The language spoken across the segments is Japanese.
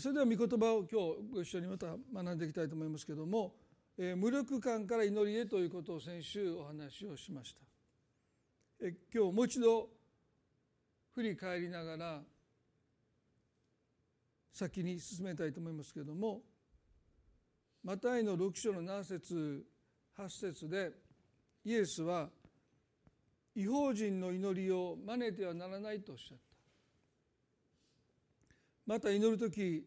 それでは御言葉を今日ご一緒にまた学んでいきたいと思いますけども無力感から祈りへということを先週お話をしました。今日もう一度振り返りながら先に進めたいと思いますけどもマタイの6章の7節8節でイエスは違法人の祈りを真似てはならないとおっしゃった。また祈る時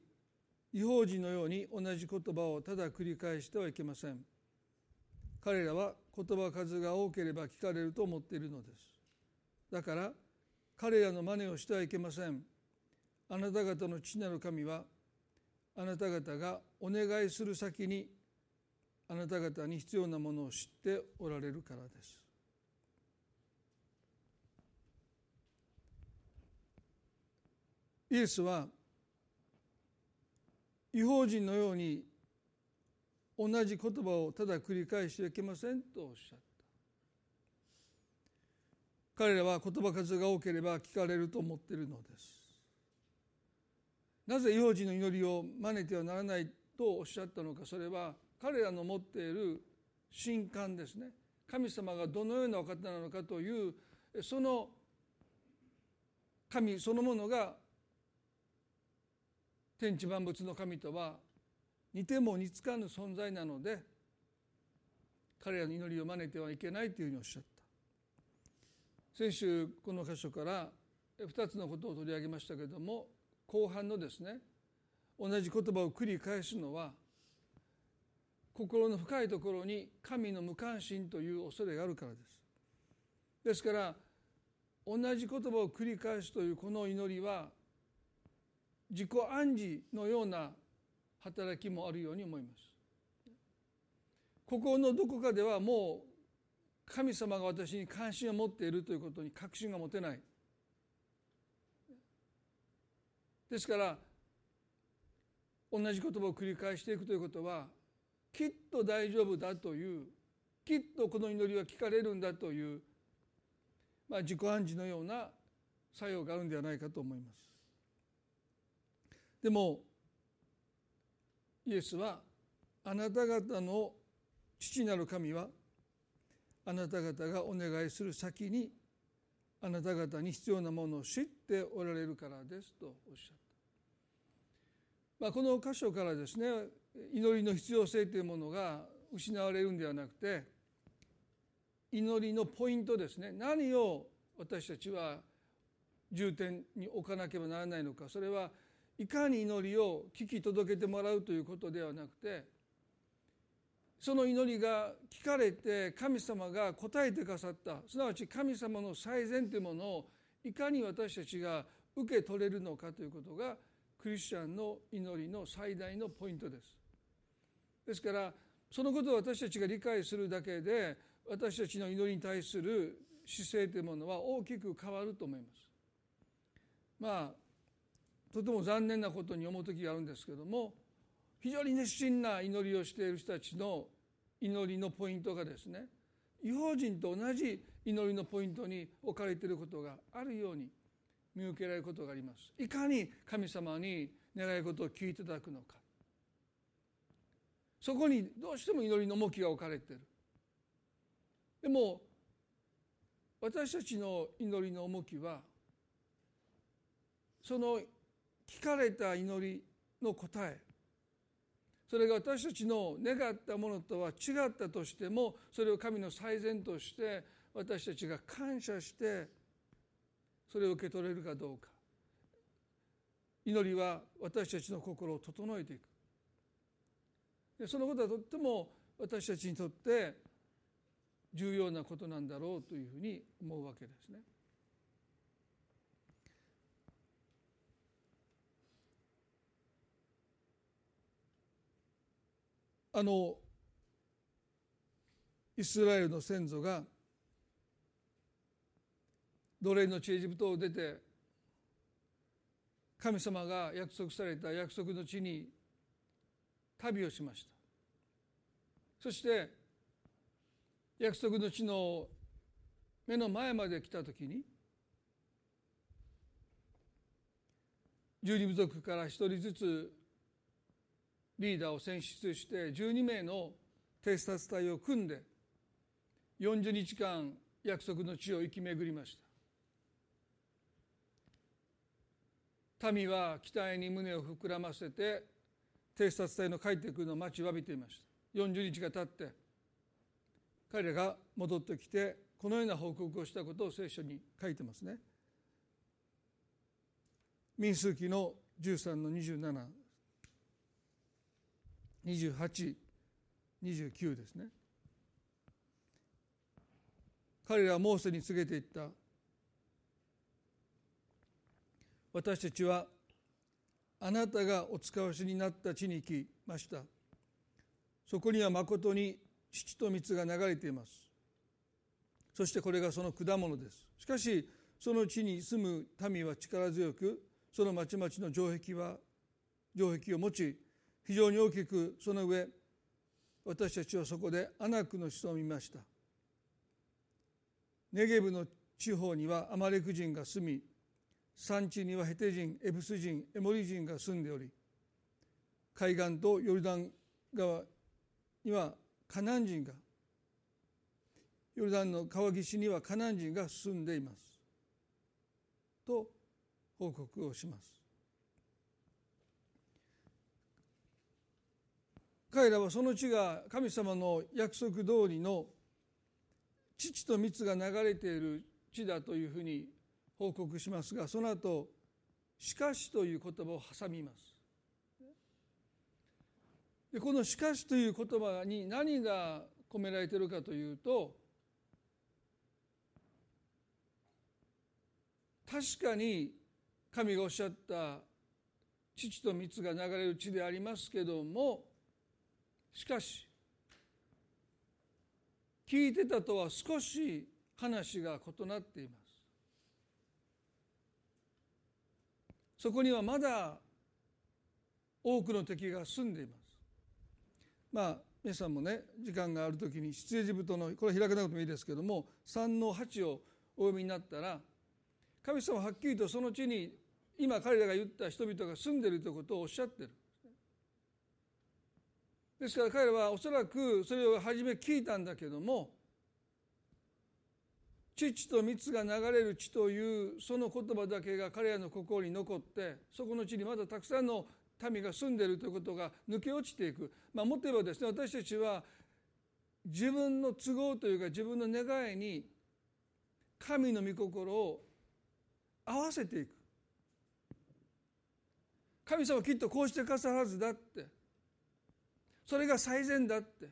違法人のように同じ言葉をただ繰り返してはいけません。彼らは言葉数が多ければ聞かれると思っているのです。だから彼らの真似をしてはいけません。あなた方の父なる神はあなた方がお願いする先にあなた方に必要なものを知っておられるからです。イエスは違法人のように同じ言葉をただ繰り返してはいけませんとおっしゃった。彼らは言葉数が多ければ聞かれると思っているのです。なぜ違法人の祈りを真似てはならないとおっしゃったのかそれは彼らの持っている神感ですね。神様がどのようなお方なのかというその神そのものが天地万物の神とは似ても似つかぬ存在なので彼らの祈りを真似てはいけないというふうにおっしゃった。先週この箇所から2つのことを取り上げましたけれども後半のですね同じ言葉を繰り返すのは心の深いところに神の無関心という恐れがあるからです。ですから同じ言葉を繰り返すというこの祈りは自己暗示のような働きもあるように思います心のどこかではもう神様が私に関心を持っているということに確信が持てないですから同じ言葉を繰り返していくということはきっと大丈夫だというきっとこの祈りは聞かれるんだという、まあ、自己暗示のような作用があるんではないかと思います。でもイエスはあなた方の父なる神はあなた方がお願いする先にあなた方に必要なものを知っておられるからですとおっしゃった。まあ、この箇所からですね祈りの必要性というものが失われるんではなくて祈りのポイントですね何を私たちは重点に置かなければならないのかそれはいかに祈りを聞き届けてもらうということではなくてその祈りが聞かれて神様が答えてくださったすなわち神様の最善というものをいかに私たちが受け取れるのかということがクリスチャンの祈りの最大のポイントです。ですからそのことを私たちが理解するだけで私たちの祈りに対する姿勢というものは大きく変わると思います。まあとても残念なことに思う時があるんですけども非常に熱心な祈りをしている人たちの祈りのポイントがですね違法人と同じ祈りのポイントに置かれていることがあるように見受けられることがあります。いかに神様に願い事を聞いていただくのか。そこにどうしても祈りの重きが置かれている。でも私たちの祈りの重きはその聞かれた祈りの答え。それが私たちの願ったものとは違ったとしてもそれを神の最善として私たちが感謝してそれを受け取れるかどうか。祈りは私たちの心を整えていく。でそのことはとっても私たちにとって重要なことなんだろうというふうに思うわけですね。あのイスラエルの先祖が奴隷の地エジプトを出て神様が約束された約束の地に旅をしました。そして約束の地の目の前まで来た時に12部族から1人ずつリーダーを選出して12名の偵察隊を組んで40日間約束の地を行き巡りました。民は期待に胸を膨らませて偵察隊の帰ってくるのを待ちわびていました。40日が経って彼らが戻ってきてこのような報告をしたことを聖書に書いてますね。民数記の13の27 2829ですね。彼らはモーセに告げていった。私たちはあなたがお使わしになった地に来ました。そこにはまことに父と蜜が流れています。そしてこれがその果物です。しかしその地に住む民は力強くその町々の城壁は城壁を持ち非常に大きくその上私たちはそこでアナクの子孫を見ました。ネゲブの地方にはアマレク人が住み山地にはヘテ人エブス人エモリ人が住んでおり海岸とヨルダン川にはカナン人がヨルダンの川岸にはカナン人が住んでいます。と報告をします。彼らはその地が神様の約束通りの父と蜜が流れている地だというふうに報告しますがその後しかしという言葉を挟みます。でこのしかしという言葉に何が込められているかというと確かに神がおっしゃった父と蜜が流れる地でありますけどもしかし聞いてたとは少し話が異なっています。そこにはまだ多くの敵が住んでいます。まあ皆さんもね時間がある時に出エジプトのこれ開かなくてもいいですけども3の8をお読みになったら神様はっきりとその地に今彼らが言った人々が住んでいるということをおっしゃってる。ですから彼らはおそらくそれを初め聞いたんだけども父と蜜が流れる地というその言葉だけが彼らの心に残ってそこの地にまだたくさんの民が住んでいるということが抜け落ちていく、まあ、もっと言えばですね私たちは自分の都合というか自分の願いに神の御心を合わせていく。神様きっとこうしてくださるはずだって。それが最善だって。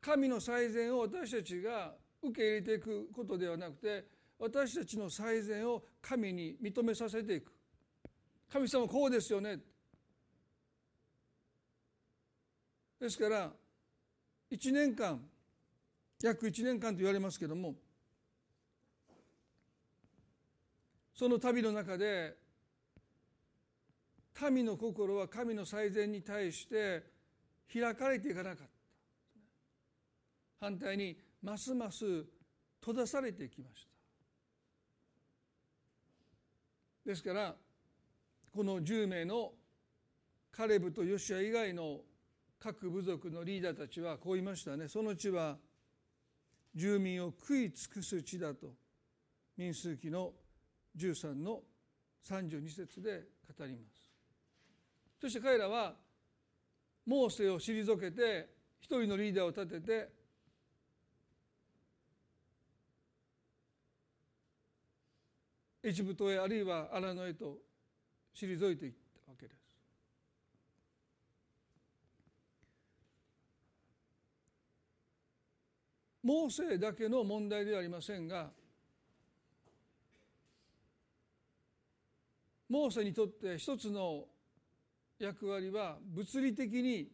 神の最善を私たちが受け入れていくことではなくて私たちの最善を神に認めさせていく。神様こうですよね。ですから1年間約1年間と言われますけどもその旅の中で民の心は神の最善に対して開かれていかなかった。反対にますます閉ざされてきました。ですからこの10名のカレブとヨシア以外の各部族のリーダーたちはこう言いましたね。その地は住民を食い尽くす地だと民数記の13の32節で語ります。そして彼らはモーセを退けて一人のリーダーを立ててエジプトへあるいは荒野へと退いていったわけです。モーセだけの問題ではありませんがモーセにとって一つの役割は物理的に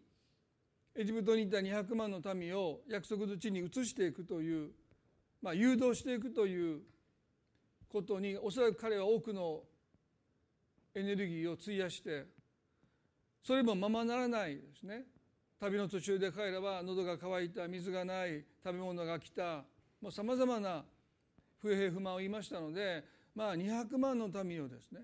エジプトにいた200万の民を約束の地に移していくという、まあ、誘導していくということにおそらく彼は多くのエネルギーを費やしてそれもままならないですね。旅の途中で彼らは喉が渇いた水がない食べ物が来たさまざまな不平不満を言いましたのでまあ200万の民をですね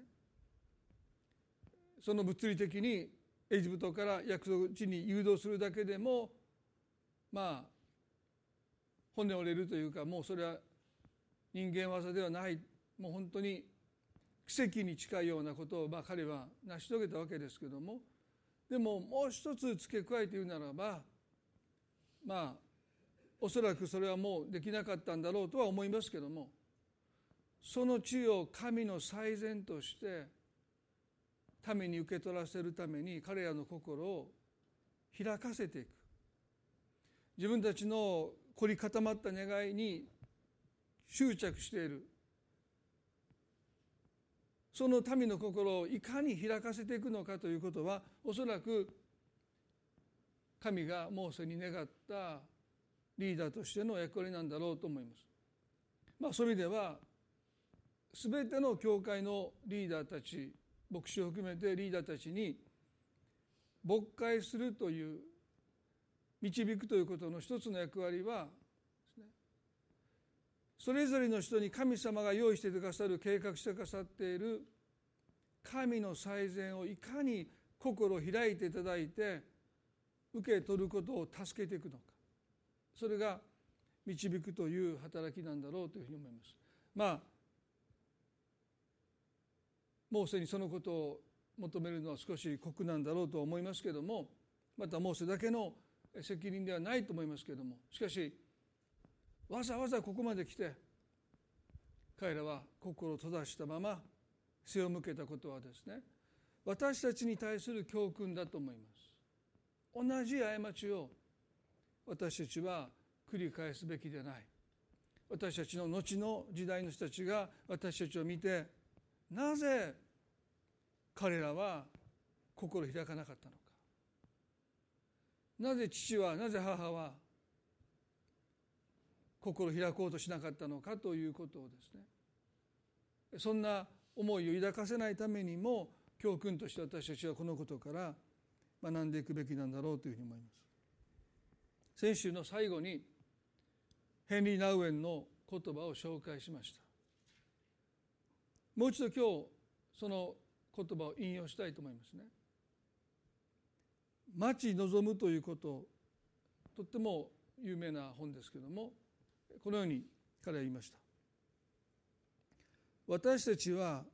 その物理的にエジプトから約束地に誘導するだけでもまあ骨折れるというかもうそれは人間技ではない。もう本当に奇跡に近いようなことをまあ彼は成し遂げたわけですけども。でももう一つ付け加えて言うならばまあおそらくそれはもうできなかったんだろうとは思いますけどもその地を神の最善として民に受け取らせるために彼らの心を開かせていく自分たちの凝り固まった願いに執着しているその民の心をいかに開かせていくのかということはおそらく神がモーセに願ったリーダーとしての役割なんだろうと思います。まあ、そういう意味では全ての教会のリーダーたち牧師を含めてリーダーたちに牧会するという導くということの一つの役割はそれぞれの人に神様が用意してくださる計画してくださっている神の最善をいかに心を開いていただいて受け取ることを助けていくのかそれが導くという働きなんだろうというふうに思います。まあモーセにそのことを求めるのは少し酷なんだろうと思いますけどもまたモーセだけの責任ではないと思いますけどもしかしわざわざここまで来て彼らは心を閉ざしたまま背を向けたことはですね私たちに対する教訓だと思います。同じ過ちを私たちは繰り返すべきでない。私たちの後の時代の人たちが私たちを見てなぜ彼らは心開かなかったのかなぜ父はなぜ母は心開こうとしなかったのかということをですねそんな思いを抱かせないためにも教訓として私たちはこのことから学んでいくべきなんだろうというふうに思います。先週の最後にヘンリー・ナウエンの言葉を紹介しました。もう一度今日その言葉を引用したいと思いますね。待ち望むということとっても有名な本ですけどもこのように彼は言いました私たちは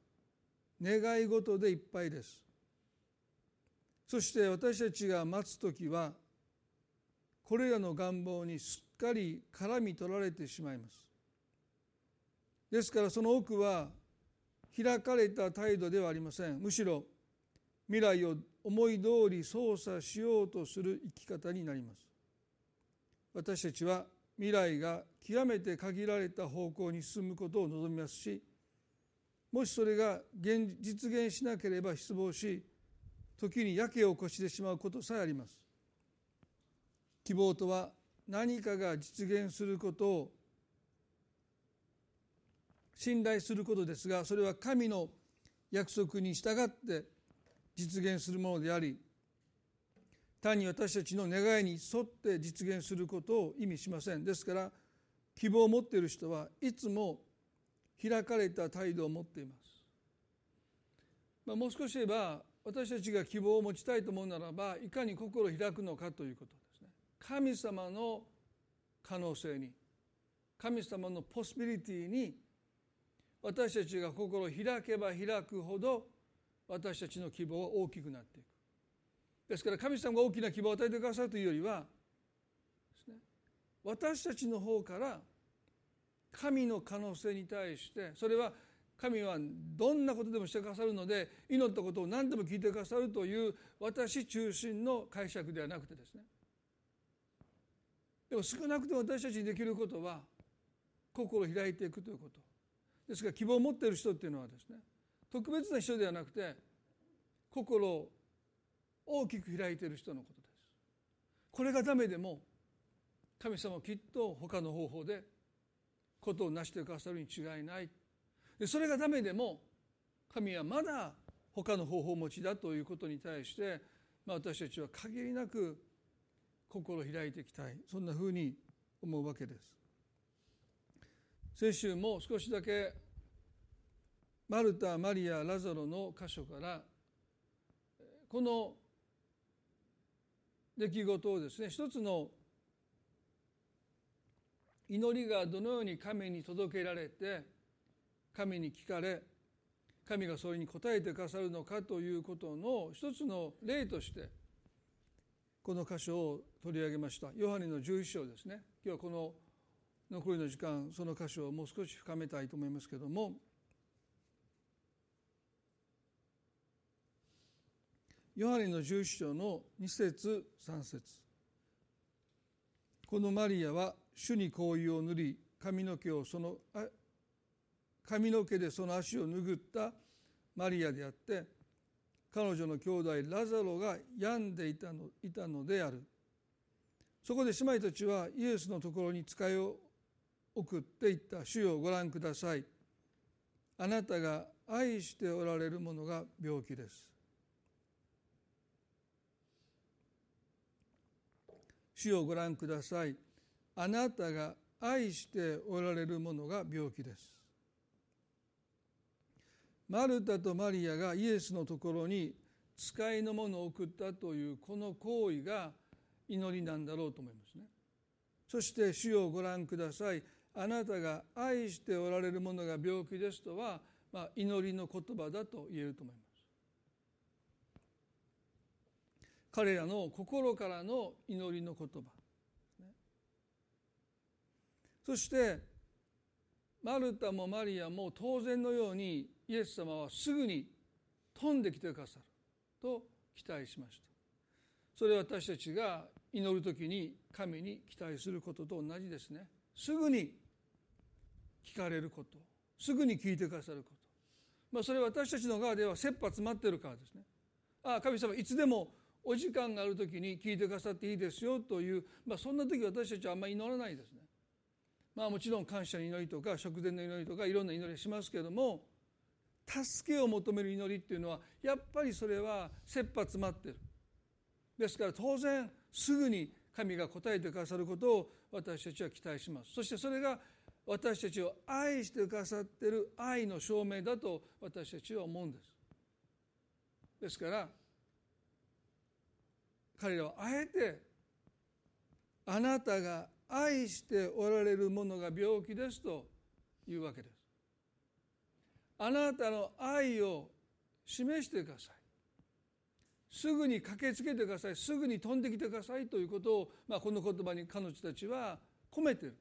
願い事でいっぱいですそして私たちが待つ時はこれらの願望にすっかり絡み取られてしまいます。ですからその多くは開かれた態度ではありません。むしろ未来を思い通り操作しようとする生き方になります。私たちは未来が極めて限られた方向に進むことを望みますしもしそれが現実現しなければ失望し時にやけを起こしてしまうことさえあります。希望とは何かが実現することを信頼することですがそれは神の約束に従って実現するものであり単に私たちの願いに沿って実現することを意味しません。ですから希望を持っている人はいつも開かれた態度を持っています、まあ、もう少し言えば私たちが希望を持ちたいと思うならばいかに心を開くのかということですね。神様の可能性に神様のポスビリティに私たちが心を開けば開くほど私たちの希望は大きくなっていく。ですから神様が大きな希望を与えてくださるというよりは私たちの方から神の可能性に対してそれは神はどんなことでもしてくださるので祈ったことを何でも聞いてくださるという私中心の解釈ではなくてですね。でも少なくとも私たちにできることは心を開いていくということ。ですから希望を持っている人っていうのはですね特別な人ではなくて心を大きく開いている人のことです。これがダメでも神様はきっと他の方法でことを成してくださるに違いない。でそれがダメでも神はまだ他の方法を持ちだということに対して、まあ、私たちは限りなく心を開いていきたい。そんなふうに思うわけです。先週も少しだけマルタマリアラザロの箇所からこの出来事をですね一つの祈りがどのように神に届けられて神に聞かれ神がそれに応えてくださるのかということの一つの例としてこの箇所を取り上げました。ヨハネの11章ですね。今日はこの残りの時間その箇所をもう少し深めたいと思いますけれども。ヨハネの11章の2節3節。このマリアは主に香油を塗り髪の毛をその髪の毛でその足を拭ったマリアであって彼女の兄弟ラザロが病んでいたのいたのである。そこで姉妹たちはイエスのところに使いを送っていった。主よご覧ください。あなたが愛しておられるものが病気です。主をご覧ください。あなたが愛しておられるものが病気です。マルタとマリアがイエスのところに使いのものを送ったというこの行為が祈りなんだろうと思いますね。そして主をご覧ください。あなたが愛しておられるものが病気ですとは、まあ、祈りの言葉だと言えると思います。彼らの心からの祈りの言葉。そしてマルタもマリアも当然のようにイエス様はすぐに飛んできてくださると期待しました。それは私たちが祈る時に神に期待することと同じですね。すぐに聞かれることすぐに聞いてくださることまあそれは私たちの側では切羽詰まってるからですねああ神様いつでもお時間がある時に聞いてくださっていいですよという、まあ、そんな時私たちはあんまり祈らないですね。まあもちろん感謝の祈りとか食前の祈りとかいろんな祈りしますけども助けを求める祈りっていうのはやっぱりそれは切羽詰まってる。ですから当然すぐに神が答えてくださることを私たちは期待します。そしてそれが私たちを愛してくださってる愛の証明だと私たちは思うんです。ですから彼らはあえてあなたが愛しておられるものが病気ですというわけです。あなたの愛を示してください。すぐに駆けつけてください。すぐに飛んできてくださいということを、まあ、この言葉に彼女たちは込めてる。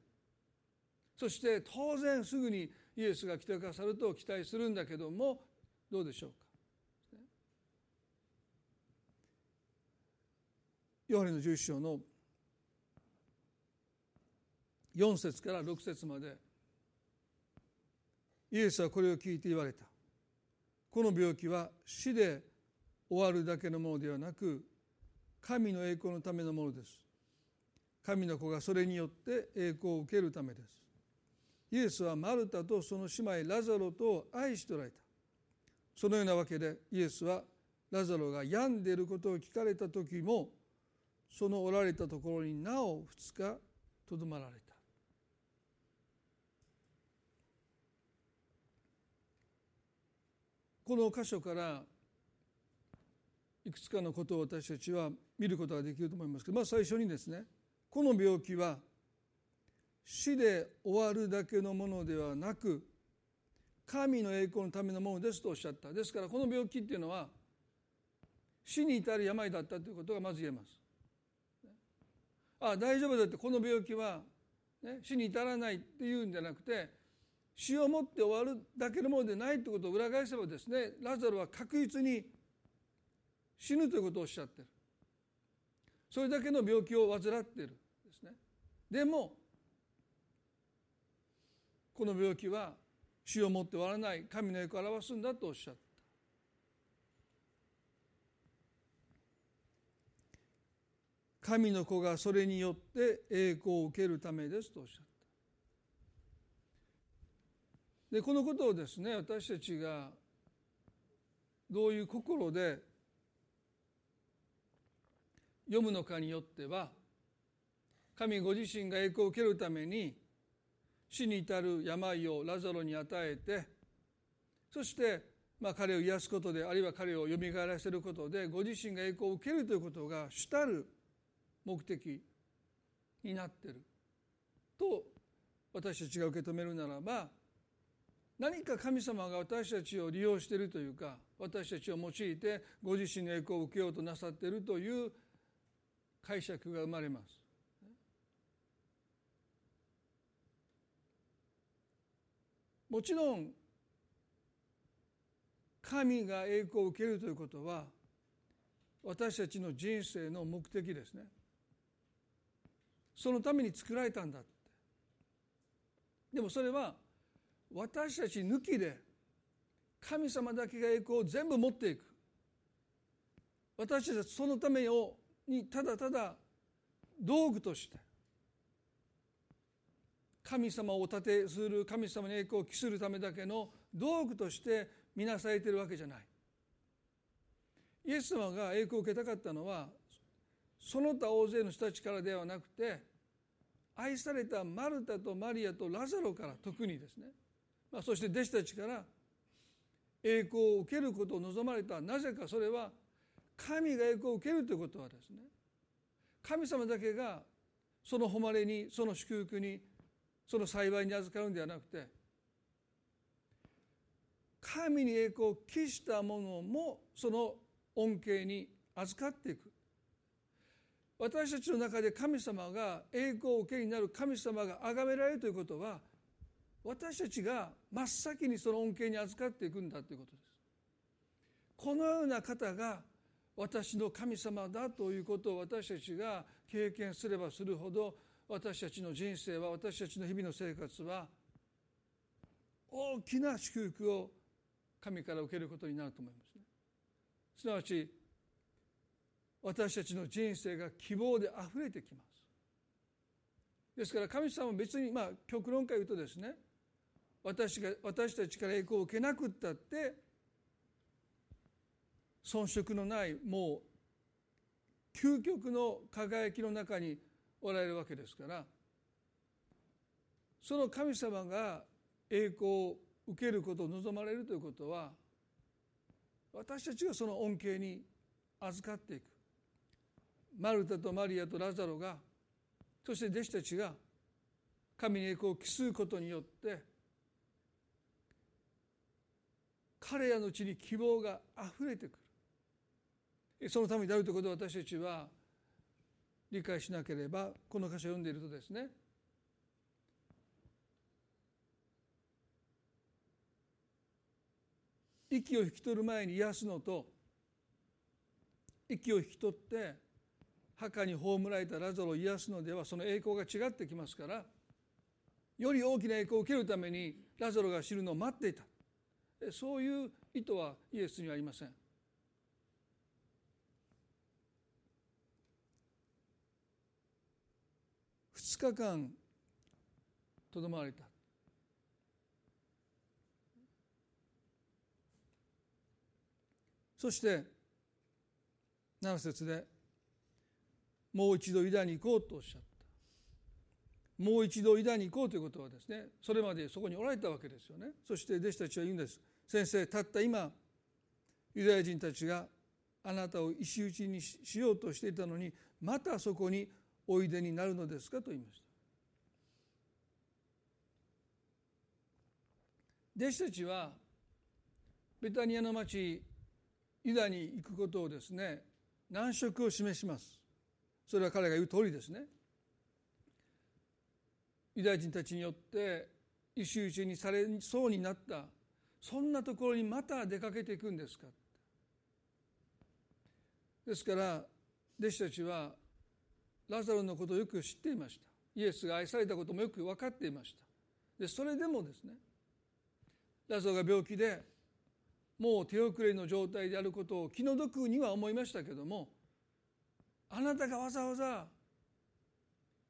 そして当然すぐにイエスが来てくださると期待するんだけどもどうでしょうか？ヨハネの11章の4節から6節までイエスはこれを聞いて言われた。この病気は死で終わるだけのものではなく神の栄光のためのものです。神の子がそれによって栄光を受けるためです。イエスはマルタとその姉妹ラザロと愛しておられた。そのようなわけでイエスはラザロが病んでいることを聞かれた時もそのおられたところになお2日とどまられた。この箇所からいくつかのことを私たちは見ることができると思いますけどまず最初にですねこの病気は死で終わるだけのものではなく神の栄光のためのものですとおっしゃった。ですからこの病気っていうのは死に至る病だったということがまず言えます。あ大丈夫だってこの病気は、ね、死に至らないっていうんじゃなくて死をもって終わるだけのものでないってことを裏返せばですねラザロは確実に死ぬということをおっしゃってる。それだけの病気を患ってるですね。でもこの病気は死をもって終わらない神の栄光を表すんだとおっしゃった。神の子がそれによって栄光を受けるためですとおっしゃった。でこのことをですね私たちがどういう心で読むのかによっては神ご自身が栄光を受けるために死に至る病をラザロに与えてそしてまあ、彼を癒すことであるいは彼をよみがえらせることでご自身が栄光を受けるということが主たる目的になっていると私たちが受け止めるならば何か神様が私たちを利用しているというか私たちを用いてご自身の栄光を受けようとなさっているという解釈が生まれます。もちろん神が栄光を受けるということは私たちの人生の目的ですね。そのために作られたんだって。でもそれは私たち抜きで神様だけが栄光を全部持っていく。私たちはそのためにただただ道具として神様をお立てする神様に栄光を期するためだけの道具として見なされているわけじゃない。イエス様が栄光を受けたかったのはその他大勢の人たちからではなくて愛されたマルタとマリアとラザロから特にですね、まあ、そして弟子たちから栄光を受けることを望まれた。なぜかそれは神が栄光を受けるということはですね神様だけがその誉れにその祝福にその幸いに預かるんではなくて神に栄光を期したものもその恩恵に預かっていく私たちの中で神様が栄光を受けになる神様が崇められるということは私たちが真っ先にその恩恵に預かっていくんだということです。このような方が私の神様だということを私たちが経験すればするほど私たちの人生は私たちの日々の生活は大きな祝福を神から受けることになると思いますね。すなわち私たちの人生が希望であふれてきます。ですから神様は別にまあ極論から言うとですね私が私たちから栄光を受けなくったって遜色のないもう究極の輝きの中におられるわけですから。その神様が栄光を受けることを望まれるということは私たちがその恩恵に預かっていく。マルタとマリアとラザロがそして弟子たちが神に栄光を期すことによって彼らのうちに希望があふれてくる。そのためになるということを私たちは理解しなければこの箇所を読んでいるとですね息を引き取る前に癒すのと息を引き取って墓に葬られたラザロを癒すのではその栄光が違ってきますからより大きな栄光を受けるためにラザロが知るのを待っていたそういう意図はイエスにはありません。日間とどまれた。そして7節でもう一度ユダに行こうとおっしゃった。もう一度ユダに行こうということはですねそれまでそこにおられたわけですよね。そして弟子たちは言うんです。先生たった今ユダヤ人たちがあなたを石打ちにしようとしていたのにまたそこにおいでになるのですか？と言いました。弟子たちはベタニアの町ユダに行くことをですね難色を示します。それは彼が言う通りですね。ユダヤ人たちによって石打ちにされそうになった。そんなところにまた出かけていくんですか？ですから弟子たちはラザロのことをよく知っていました。イエスが愛されたこともよく分かっていました。でそれでもですねラザロが病気でもう手遅れの状態であることを気の毒には思いましたけどもあなたがわざわざ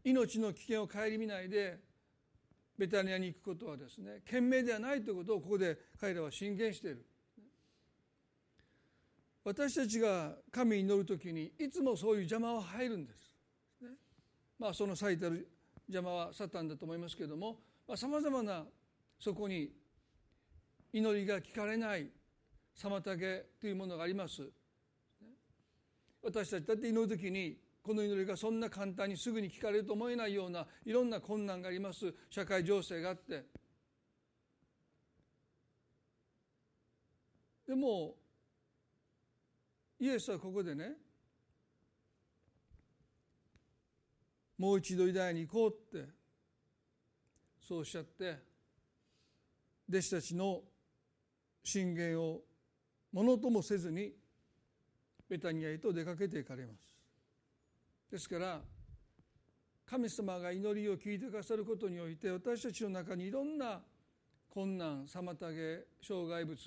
命の危険を顧みないでベタニアに行くことはですね賢明ではないということをここで彼らは進言している。私たちが神に祈る時にいつもそういう邪魔は入るんです、まあその最たる邪魔はサタンだと思いますけれどもさまざ、まなそこに祈りが聞かれない妨げというものがあります。私たちだって祈る時にこの祈りがそんな簡単にすぐに聞かれると思えないようないろんな困難があります。社会情勢があって。でもイエスはここでねもう一度偉大に行こうってそうおっしゃって弟子たちの信玄をものともせずにベタニアへと出かけていかれます。ですから神様が祈りを聞いてくださることにおいて私たちの中にいろんな困難妨げ障害物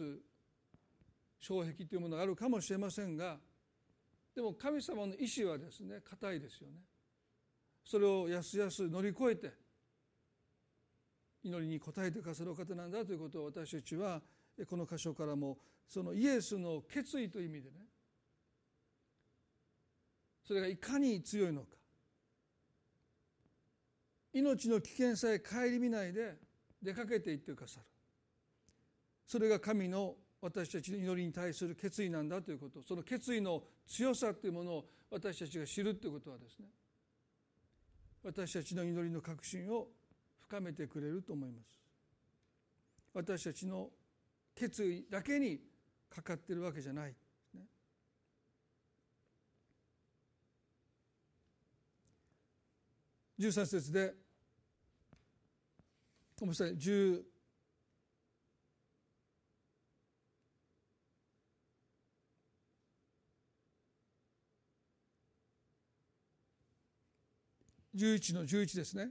障壁というものがあるかもしれませんがでも神様の意志はですね固いですよね。それをやすやす乗り越えて祈りに応えてくださる方なんだということを私たちはこの箇所からもそのイエスの決意という意味でねそれがいかに強いのか。命の危険さえ顧みないで出かけていってくださる。それが神の私たちの祈りに対する決意なんだということ。その決意の強さというものを私たちが知るということはですね私たちの祈りの確信を深めてくれると思います。私たちの決意だけにかかっているわけじゃない、ね、13節でごめんなさい。11の11ですね。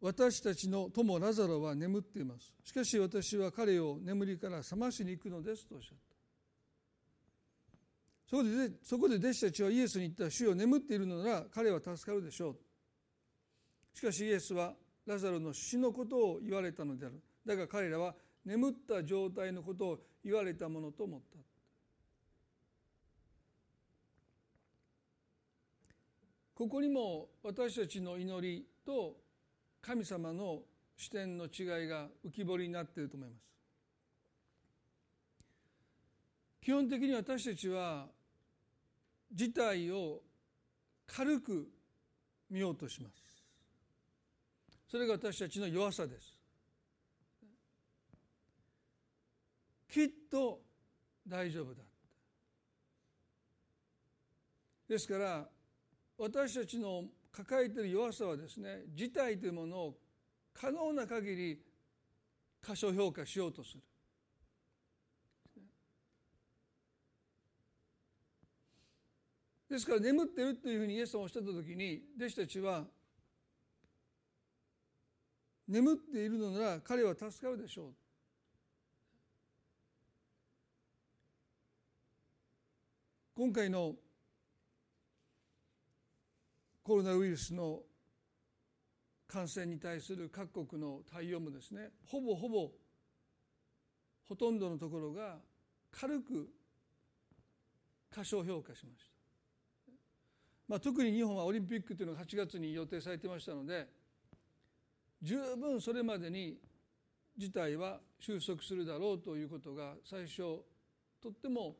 私たちの友ラザロは眠っています。しかし私は彼を眠りから覚ましに行くのですとおっしゃった。そこでそこで弟子たちはイエスに言った主よ眠っているのなら彼は助かるでしょう。しかしイエスはラザロの死のことを言われたのである。だが彼らは眠った状態のことを言われたものと思った。ここにも私たちの祈りと神様の視点の違いが浮き彫りになっていると思います。基本的に私たちは事態を軽く見ようとします。それが私たちの弱さです。きっと大丈夫だですから私たちの抱えている弱さはですね事態というものを可能な限り過小評価しようとする。ですから眠ってるというふうにイエス様おっしゃった時に弟子たちは眠っているのなら彼は助かるでしょう。今回のコロナウイルスの感染に対する各国の対応もですねほぼほぼほとんどのところが軽く過小評価しました、まあ、特に日本はオリンピックというのが8月に予定されてましたので十分それまでに事態は収束するだろうということが最初とっても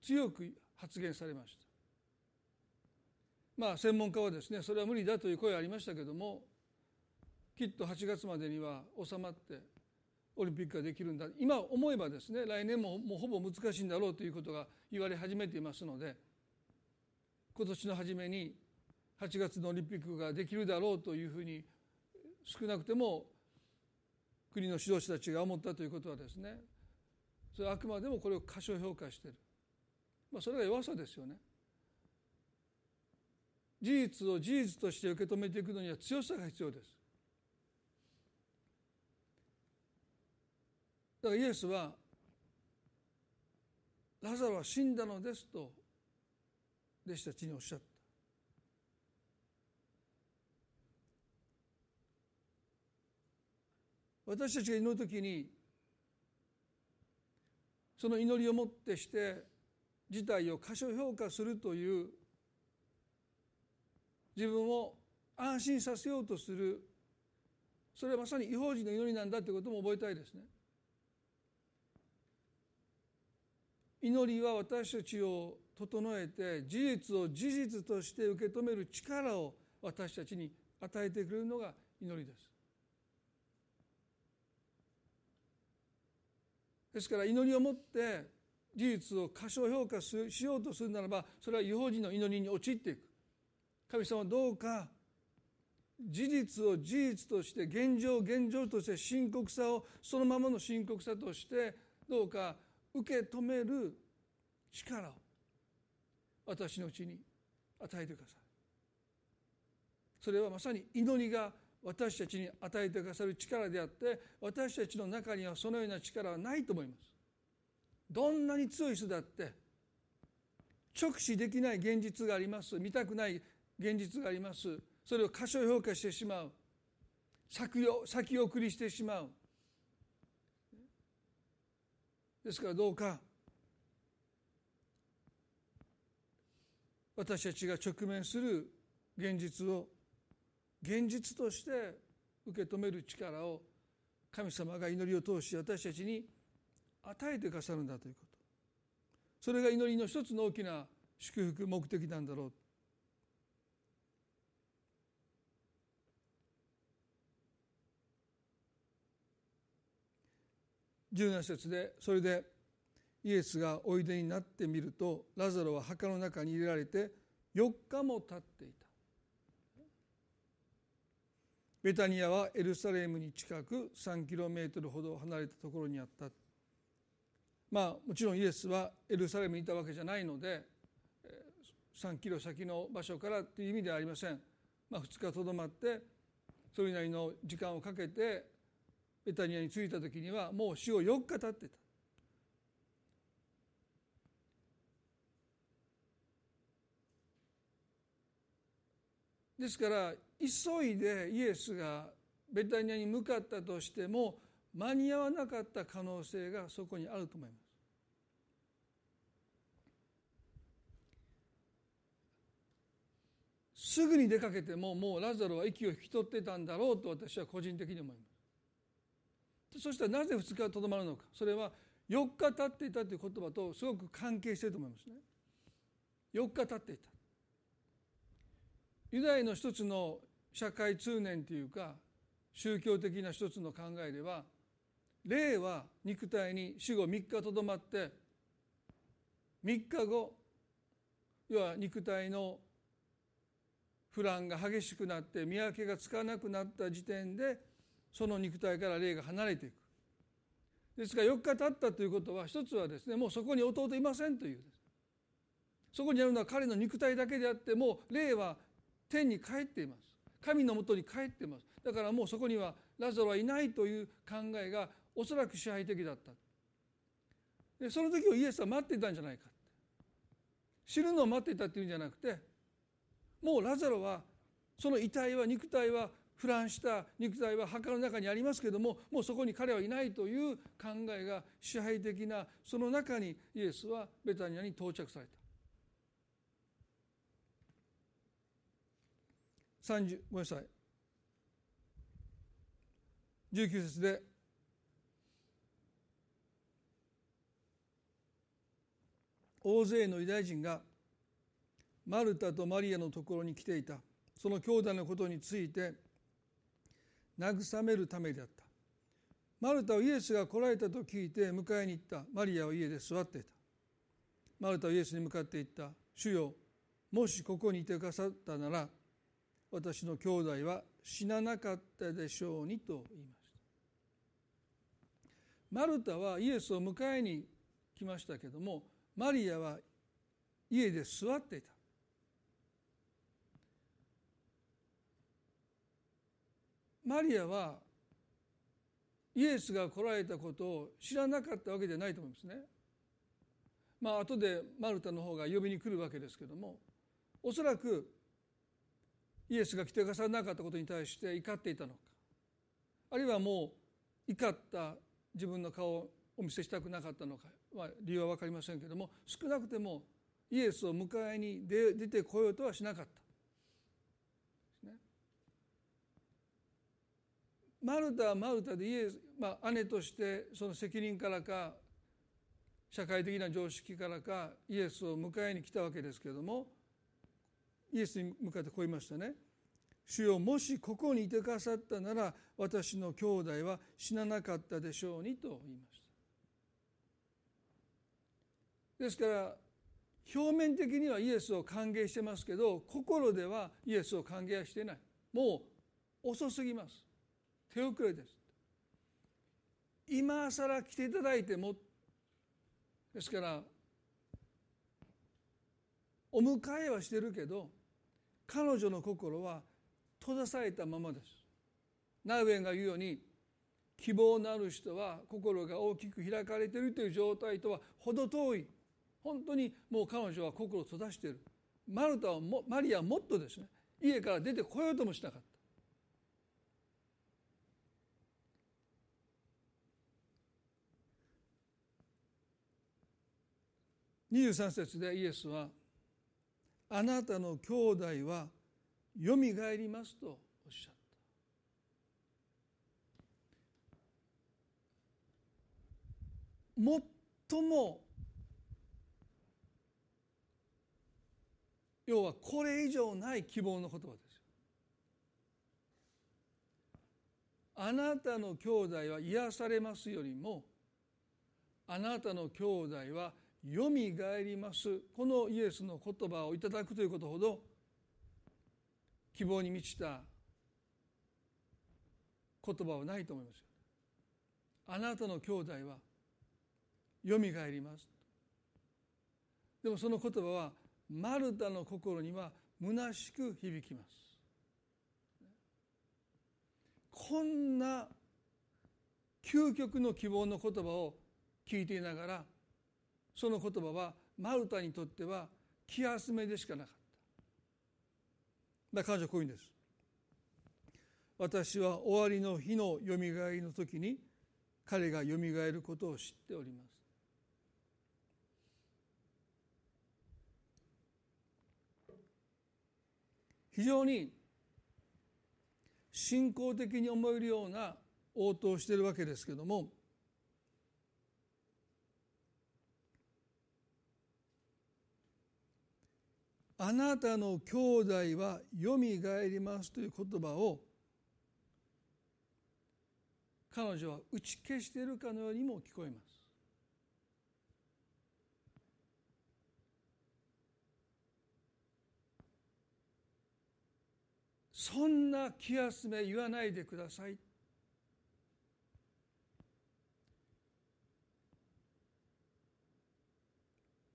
強く発言されました。まあ専門家はですねそれは無理だという声ありましたけどもきっと8月までには収まってオリンピックができるんだ今思えばですね来年ももうほぼ難しいんだろうということが言われ始めていますので今年の初めに8月のオリンピックができるだろうというふうに少なくても国の指導者たちが思ったということはですねそれはあくまでもこれを過小評価している、まあ、それが弱さですよね。事実を事実として受け止めていくのには強さが必要です。だからイエスはラザロは死んだのですと弟子たちにおっしゃった。私たちが祈る時にその祈りをもってして事態を過小評価するという自分を安心させようとするそれはまさに違法人の祈りなんだということも覚えたいですね。祈りは私たちを整えて事実を事実として受け止める力を私たちに与えてくれるのが祈りです。ですから祈りをもって事実を過小評価しようとするならばそれは違法人の祈りに陥っていく神様どうか事実を事実として現状現状として深刻さをそのままの深刻さとしてどうか受け止める力を私のうちに与えてくださいそれはまさに祈りが私たちに与えてくださる力であって私たちの中にはそのような力はないと思いますどんなに強い人だって直視できない現実があります見たくない現実があります。それを過小評価してしまう。先先送りしてしまう。ですからどうか。私たちが直面する現実を現実として受け止める力を神様が祈りを通し私たちに与えてくださるんだということ。それが祈りの一つの大きな祝福目的なんだろう。17節でそれでイエスがおいでになってみるとラザロは墓の中に入れられて4日も経っていた。ベタニアはエルサレムに近く3キロメートルほど離れたところにあった。まあもちろんイエスはエルサレムにいたわけじゃないので3キロ先の場所からという意味ではありません、まあ、2日とどまってそれなりの時間をかけてベタニアに着いた時にはもう死後4日経ってたですから急いでイエスがベタニアに向かったとしても間に合わなかった可能性がそこにあると思います。すぐに出かけてももうラザロは息を引き取ってたんだろうと私は個人的に思いますそしたらなぜ2日とどまるのか。それは4日経っていたという言葉とすごく関係していると思いますね。4日経っていた。ユダヤの一つの社会通念というか宗教的な一つの考えでは霊は肉体に死後3日とどまって3日後要は肉体の不乱が激しくなって見分けがつかなくなった時点でその肉体から霊が離れていく。ですから4日経ったということは一つはですねもうそこに弟いませんというそこにあるのは彼の肉体だけであってもう霊は天に帰っています。神のもとに帰っています。だからもうそこにはラザロはいないという考えがおそらく支配的だった。でその時をイエスは待っていたんじゃないか。死ぬのを待っていたっていうんじゃなくてもうラザロはその遺体は肉体は腐乱した肉体は墓の中にありますけれどももうそこに彼はいないという考えが支配的なその中にイエスはベタニアに到着された。30ごめんなさい。19節で大勢のユダヤ人がマルタとマリアのところに来ていた。その兄弟のことについて慰めるためであった。マルタはイエスが来られたと聞いて迎えに行った。マリアは家で座っていた。マルタはイエスに向かって言った。主よもしここにいてくださったなら私の兄弟は死ななかったでしょうにと言いました。マルタはイエスを迎えに来ましたけどもマリアは家で座っていた。マリアはイエスが来られたことを知らなかったわけじゃないと思いますね。まあ後でマルタの方が呼びに来るわけですけどもおそらくイエスが来てくださらなかったことに対して怒っていたのかあるいはもう怒った自分の顔をお見せしたくなかったのかは理由は分かりませんけども少なくてもイエスを迎えに出てこようとはしなかった。マルタはマルタでイエス、まあ、姉としてその責任からか社会的な常識からかイエスを迎えに来たわけですけれどもイエスに向かってこう言いましたね「主よもしここにいてくださったなら私の兄弟は死ななかったでしょうに」と言いました。ですから表面的にはイエスを歓迎してますけど心ではイエスを歓迎はしてない。もう遅すぎます。手遅れです。今更来ていただいてもですからお迎えはしてるけど彼女の心は閉ざされたままです。ナウエンが言うように希望のある人は心が大きく開かれているという状態とは程遠い。本当にもう彼女は心を閉ざしている。マルタはマリアはもっとですね家から出てこようともしなかった。23節でイエスは「あなたの兄弟はよみがえります」とおっしゃった。最も要はこれ以上ない希望の言葉ですあなたの兄弟は癒されますよりもあなたの兄弟はよみがえります。このイエスの言葉をいただくということほど希望に満ちた言葉はないと思いますよ。あなたの兄弟はよみがえります。でもその言葉はマルタの心には虚しく響きます。こんな究極の希望の言葉を聞いていながらその言葉はマルタにとっては気休めでしかなかった。だ彼女はこういうんです。私は終わりの日のよみがえりの時に彼がよみがえることを知っております。非常に信仰的に思えるような応答をしているわけですけれどもあなたの兄弟はよみがえりますという言葉を彼女は打ち消しているかのようにも聞こえます。そんな気休め言わないでください。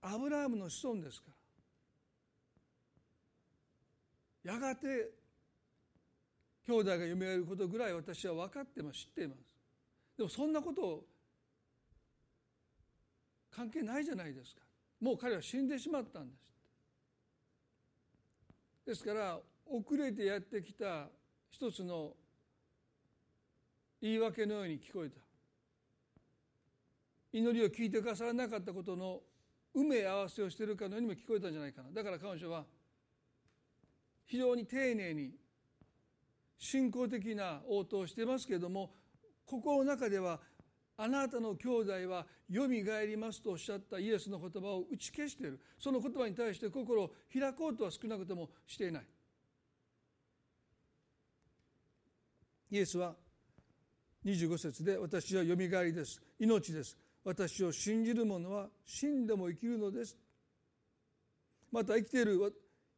アブラハムの子孫ですからやがて兄弟が夢がえることぐらい私は分かってます知っています。でもそんなこと関係ないじゃないですか。もう彼は死んでしまったんです。ですから遅れてやってきた一つの言い訳のように聞こえた。祈りを聞いてくださらなかったことの埋め合わせをしているかのようにも聞こえたんじゃないかな。だから彼女は非常に丁寧に信仰的な応答をしてますけれども心の中ではあなたの兄弟はよみがえりますとおっしゃったイエスの言葉を打ち消している。その言葉に対して心を開こうとは少なくともしていない。イエスは25節で私はよみがえりです。命です。私を信じる者は死んでも生きるのです。また生きている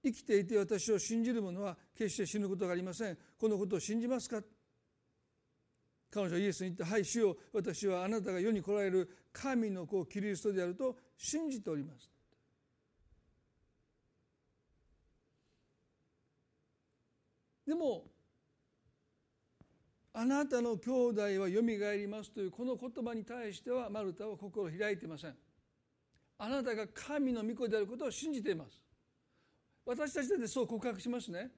生きていて私を信じる者は決して死ぬことがありません。このことを信じますか？彼女はイエスに言って「はい主よ私はあなたが世に来られる神の子キリストであると信じております」でもあなたの兄弟はよみがえりますというこの言葉に対してはマルタは心を開いていません。あなたが神の御子であることを信じています。私たちでそう告白しますね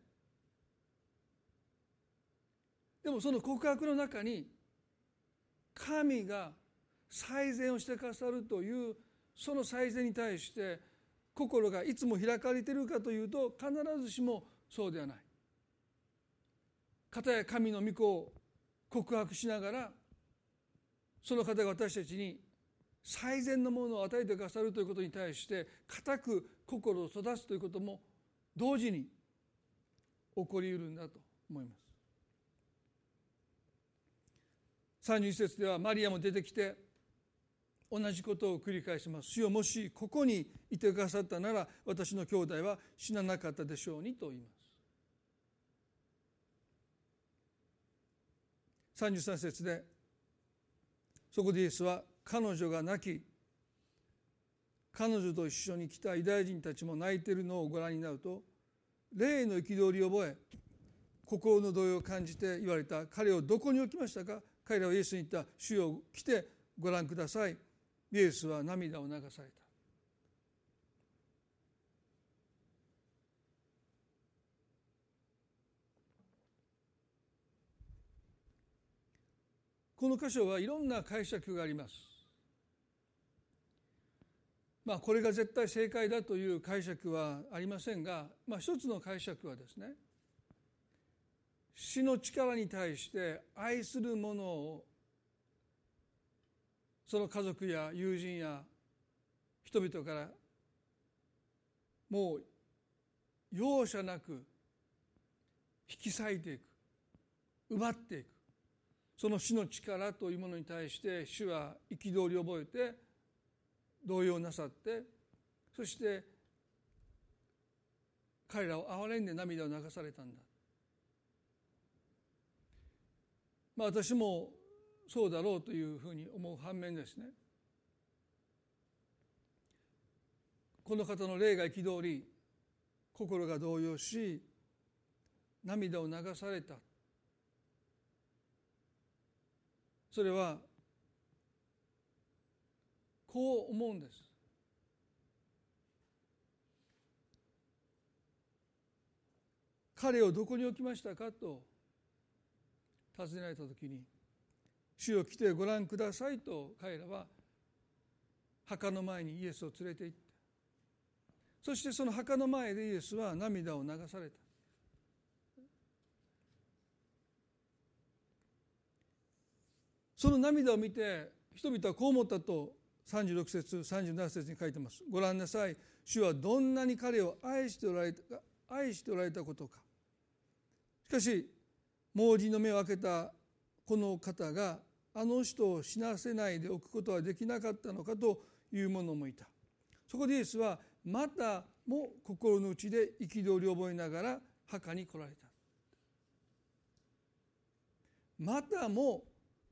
でもその告白の中に神が最善をしてくださるというその最善に対して心がいつも開かれているかというと必ずしもそうではない。かたや神の御子を告白しながらその方が私たちに最善のものを与えてくださるということに対して固く心を育つということも同時に起こりうるんだと思います。31節ではマリアも出てきて同じことを繰り返します。主よもしここにいてくださったなら私の兄弟は死ななかったでしょうにと言います。33節でそこでイエスは彼女が泣き彼女と一緒に来たユダヤ人たちも泣いてるのをご覧になると霊の憤りを覚え心の動揺を感じて言われた彼をどこに置きましたか？彼らはイエスに言った主よ来てご覧ください。イエスは涙を流された。この箇所はいろんな解釈があります。まあこれが絶対正解だという解釈はありませんが、まあ、一つの解釈はですね死の力に対して愛する者をその家族や友人や人々からもう容赦なく引き裂いていく奪っていく。その死の力というものに対して主は憤りを覚えて動揺なさってそして彼らを憐れんで涙を流されたんだ。まあ私もそうだろうというふうに思う反面ですね。この方の霊が憤り心が動揺し涙を流された。それはこう思うんです。彼をどこに置きましたかと尋ねられた時に「主を来てご覧ください」と彼らは墓の前にイエスを連れて行った。そしてその墓の前でイエスは涙を流された。その涙を見て人々はこう思ったと36節37節に書いてます。ご覧なさい。主はどんなに彼を愛しておられた愛しておられたことか。しかし盲人の目を開けたこの方があの人を死なせないでおくことはできなかったのかという者もいた。そこでイエスはまたも心の内で憤りを覚えながら墓に来られた。またも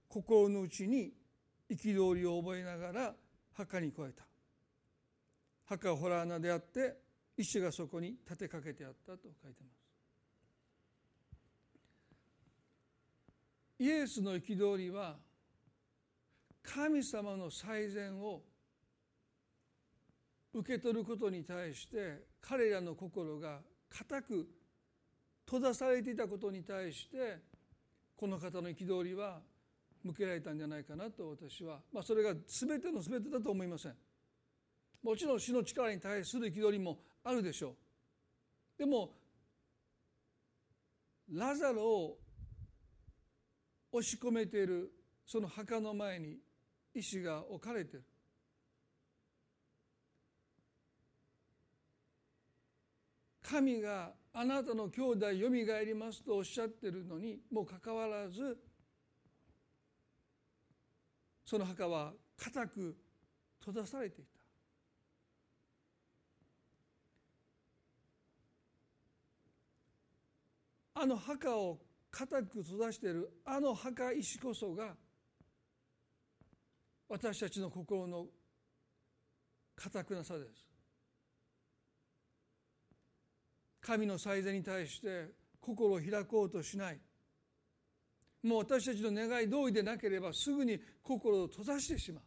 心の内に憤りを覚えながら墓に越えた。墓は洞穴であって石がそこに立てかけてあったと書いてます。イエスの憤りは神様の最善を受け取ることに対して彼らの心が固く閉ざされていたことに対してこの方の憤りは向けられたんじゃないかなと私は、まあ、それが全ての全てだと思いません。もちろん死の力に対する憤りもあるでしょう。でもラザロを押し込めているその墓の前に石が置かれている。神があなたの兄弟よみがえりますとおっしゃってるのにもかかわらずその墓は固く閉ざされていた。あの墓を固く閉ざしているあの墓石こそが私たちの心の固くなさです。神の最善に対して心を開こうとしない。もう私たちの願い通りでなければすぐに心を閉ざしてしまう。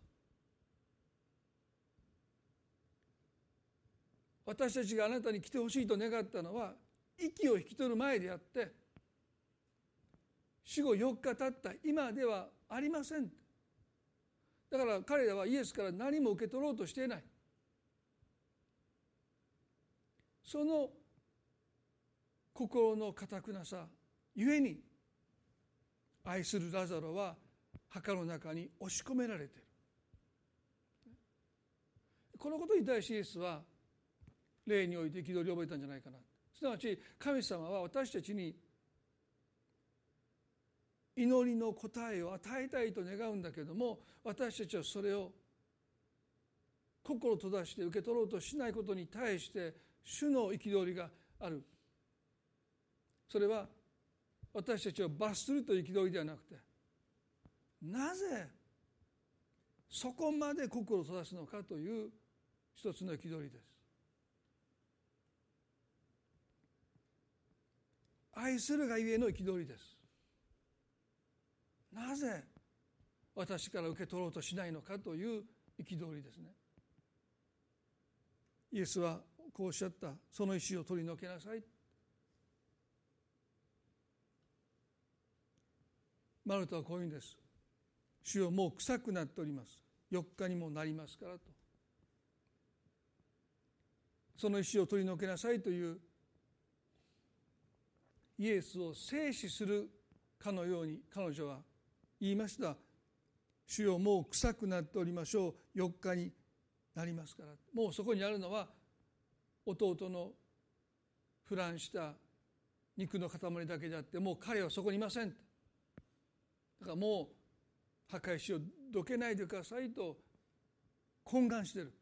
私たちがあなたに来てほしいと願ったのは息を引き取る前であって死後4日経った今ではありません。だから彼らはイエスから何も受け取ろうとしていない。その心のかたくなさゆえに愛するラザロは墓の中に押し込められている。このことに対してイエスは霊において憤りを覚えたんじゃないかな。すなわち神様は私たちに祈りの答えを与えたいと願うんだけども私たちはそれを心閉ざして受け取ろうとしないことに対して主の憤りがある。それは私たちを罰するという憤りではなくてなぜそこまで心を閉ざすのかという一つの憤りです。愛するがゆえの憤りです。なぜ私から受け取ろうとしないのかという憤りですね。イエスはこうおっしゃったその石を取り除けなさいマルタはこういうんです。主よもう臭くなっております。4日にもなりますからと。その石を取り除けなさいというイエスを制止するかのように彼女は言いました。主よもう臭くなっておりましょう。4日になりますから。もうそこにあるのは弟の腐乱した肉の塊だけであってもう彼はそこにいませんだからもう墓石をどけないでくださいと懇願してる。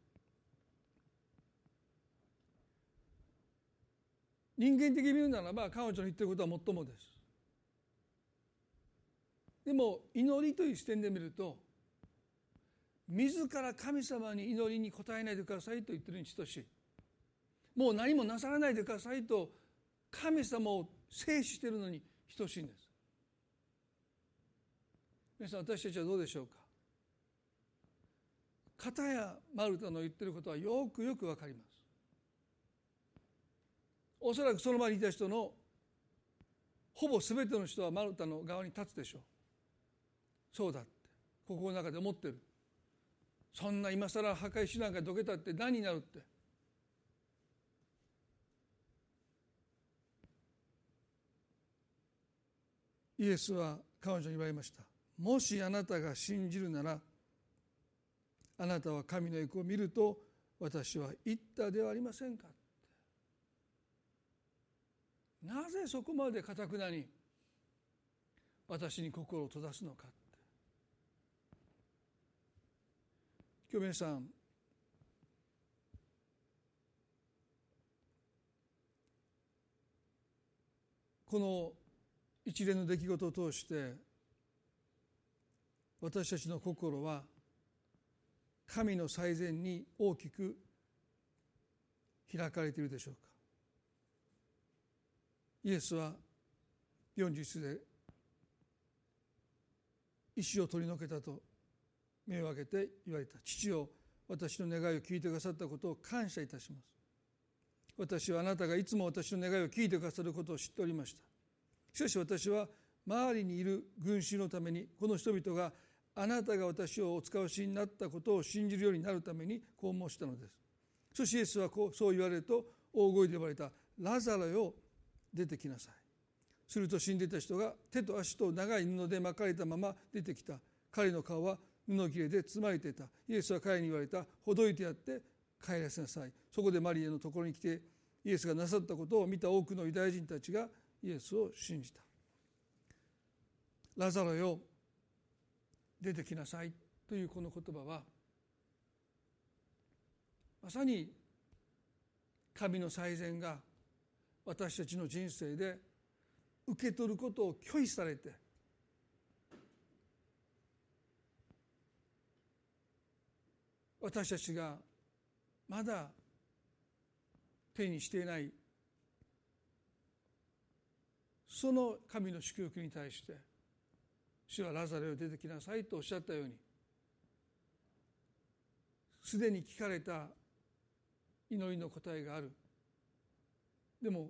人間的に見るならば彼女の言ってることはもっともです。でも祈りという視点で見ると自ら神様に祈りに応えないでくださいと言ってるに等しい。もう何もなさらないでくださいと神様を制止しているのに等しいんです。皆さん私たちはどうでしょうか？片やマルタの言ってることはよくよくわかります。おそらくその場にいた人のほぼ全ての人はマルタの側に立つでしょう。そうだって。心の中で思ってる。そんな今更破壊しなんかどけたって何になるって。イエスは彼女に言われました。もしあなたが信じるならあなたは神の栄光を見ると私は言ったではありませんか？なぜそこまでかたくなに私に心を閉ざすのか？今日皆さんこの一連の出来事を通して私たちの心は神の最善に大きく開かれているでしょうか。イエスは40節で石を取り除けたと目を開けて言われた。父を私の願いを聞いてくださったことを感謝いたします。私はあなたがいつも私の願いを聞いてくださることを知っておりました。しかし私は周りにいる群衆のためにこの人々があなたが私をお使わしになったことを信じるようになるためにこう申したのです。そしてイエスはこうそう言われると大声で呼ばれた。ラザロよ出てきなさい。すると死んでいた人が手と足と長い布で巻かれたまま出てきた。彼の顔は布切れで包まれていた。イエスは彼に言われた。ほどいてやって帰らせなさい。そこでマリアのところに来てイエスがなさったことを見た多くのユダヤ人たちがイエスを信じた。ラザロよ出てきなさいというこの言葉はまさに神の最善が私たちの人生で受け取ることを拒否されて私たちがまだ手にしていないその神の祝福に対して主はラザレを出てきなさいとおっしゃったようにすでに聞かれた祈りの答えがある。でも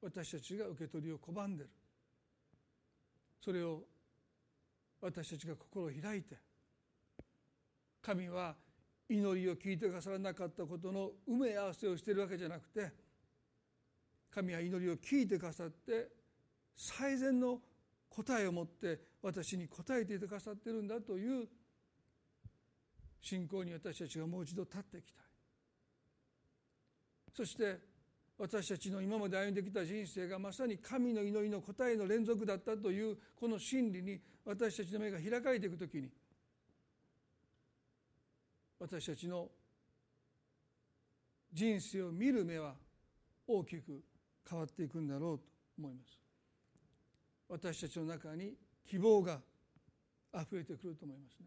私たちが受け取りを拒んでる。それを私たちが心を開いて神は祈りを聞いてくださらなかったことの埋め合わせをしているわけじゃなくて神は祈りを聞いてくださって最善の答えを持って私に答えていてくださってるんだという信仰に私たちがもう一度立っていきたい。そして私たちの今まで歩んできた人生がまさに神の祈りの答えの連続だったというこの真理に私たちの目が開かれていくときに私たちの人生を見る目は大きく変わっていくんだろうと思います。私たちの中に希望があふれてくると思いますね。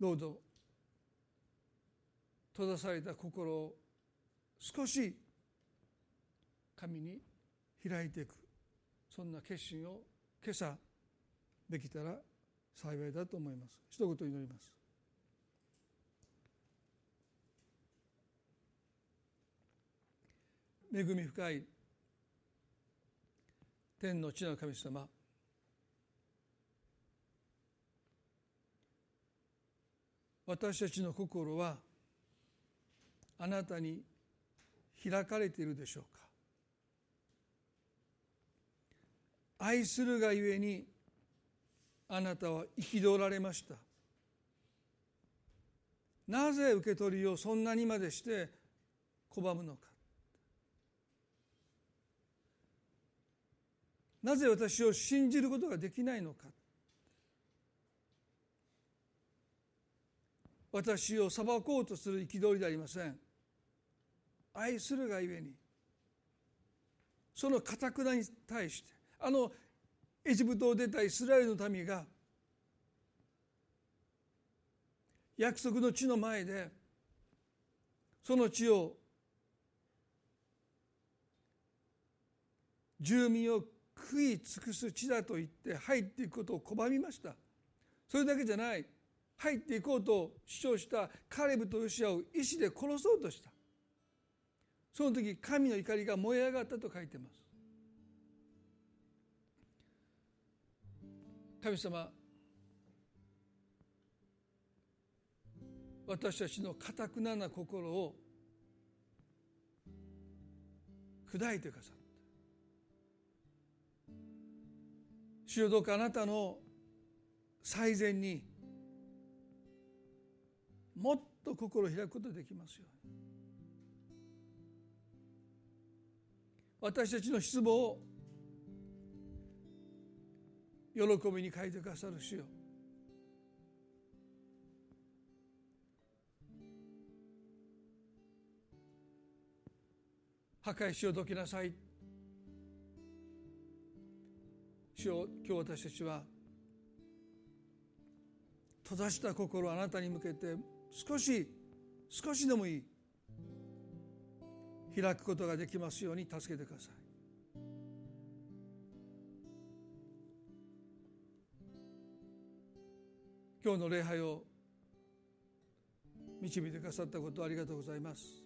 どうぞ閉ざされた心を少し神に開いていくそんな決心を今朝できたら幸いだと思います。一言祈ります。恵み深い天の地の神様。私たちの心はあなたに開かれているでしょうか。愛するがゆえにあなたは憤られました。なぜ受け取りをそんなにまでして拒むのか。なぜ私を信じることができないのか。私を裁こうとする憤りでありません。愛するがゆえに。そのかたくなに対してあのエジプトを出たイスラエルの民が約束の地の前でその地を住民を食い尽くす地だと言って入っていくことを拒みました。それだけじゃない。入っていこうと主張したカレブとヨシアを石で殺そうとした。その時神の怒りが燃え上がったと書いてます。神様私たちのかたくなな心を砕いてくださった。主よどうかあなたの最善にもっと心を開くことができますように。私たちの失望を喜びに変えてくださる主よ。破壊しよどきなさい。主よ今日私たちは閉ざした心をあなたに向けて少し少しでもいい。開くことができますように助けてください。今日の礼拝を導いてくださったことありがとうございます。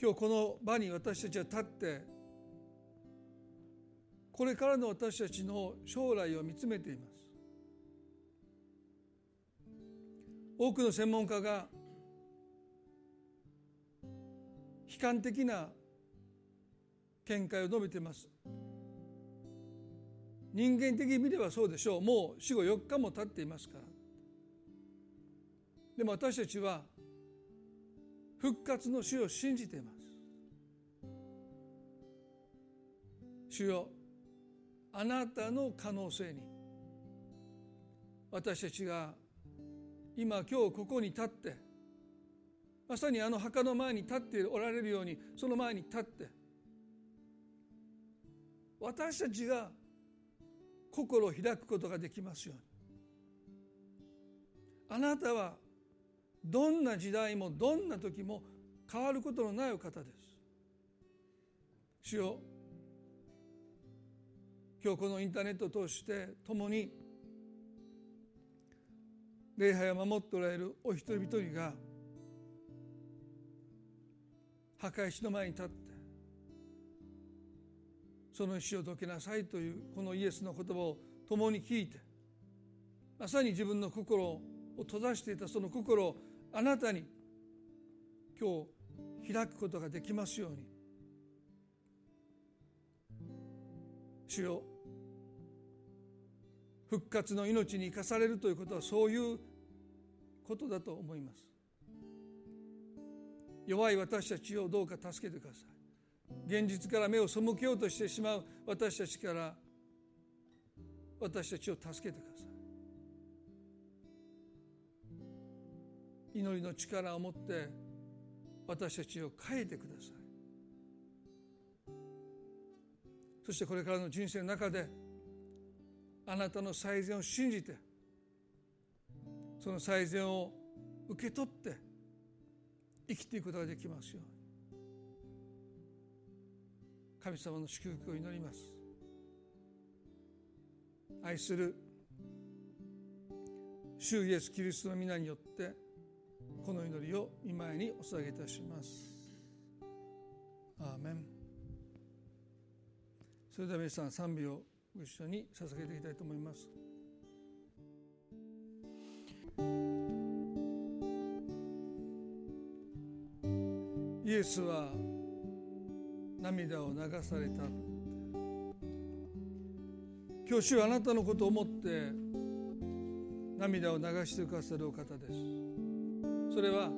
今日この場に私たちは立ってこれからの私たちの将来を見つめています。多くの専門家が悲観的な見解を述べています。人間的に見ればそうでしょう。もう死後4日も経っていますから。でも私たちは復活の死を信じています。主よあなたの可能性に私たちが今今日ここに立ってまさにあの墓の前に立っておられるようにその前に立って私たちが心を開くことができますように。あなたはどんな時代もどんな時も変わることのないお方です。主よ今日このインターネットを通して共に礼拝を守っておられるお一人一人が墓石の前に立ってその石をどけなさいというこのイエスの言葉を共に聞いてまさに自分の心を閉ざしていたその心をあなたに今日開くことができますように。主よ復活の命に生かされるということはそういうことだと思います。弱い私たちをどうか助けてください。現実から目を背けようとしてしまう私たちから私たちを助けてください。祈りの力を持って私たちを変えてください。そしてこれからの人生の中であなたの最善を信じてその最善を受け取って生きていくことができますように。神様の祝福を祈ります。愛する主イエス・キリストの皆によってこの祈りを見舞いにお捧げいたします。アーメン。それでは皆さん賛美をご一緒に捧げていきたいと思います。イエスは涙を流された。今日主はあなたのことを思って涙を流してくださるお方です。それは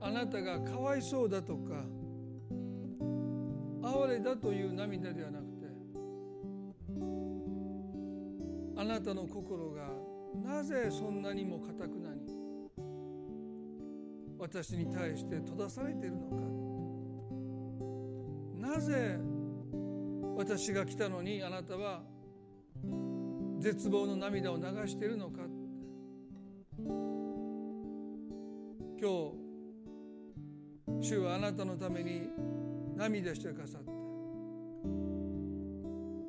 あなたがかわいそうだとか哀れだという涙ではなくてあなたの心がなぜそんなにもかたくなに私に対して閉ざされているのか。なぜ私が来たのにあなたは絶望の涙を流しているのか。今日主はあなたのために涙してくださって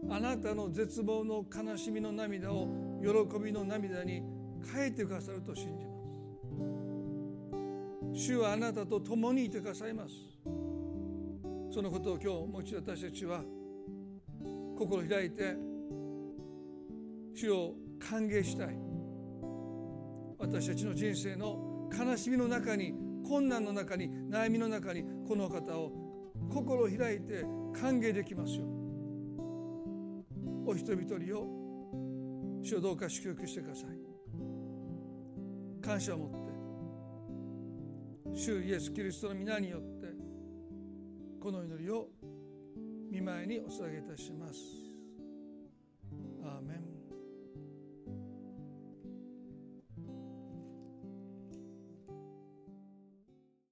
あなたの絶望の悲しみの涙を喜びの涙に変えてくださると信じます。主はあなたと共にいてくださいます。そのことを今日もう一度私たちは心開いて主を歓迎したい。私たちの人生の悲しみの中に困難の中に悩みの中にこの方を心を開いて歓迎できますよお人一人を主をどうか祝福してください。感謝を持って主イエス・キリストの皆によってこの祈りを見舞いにお捧げいたします。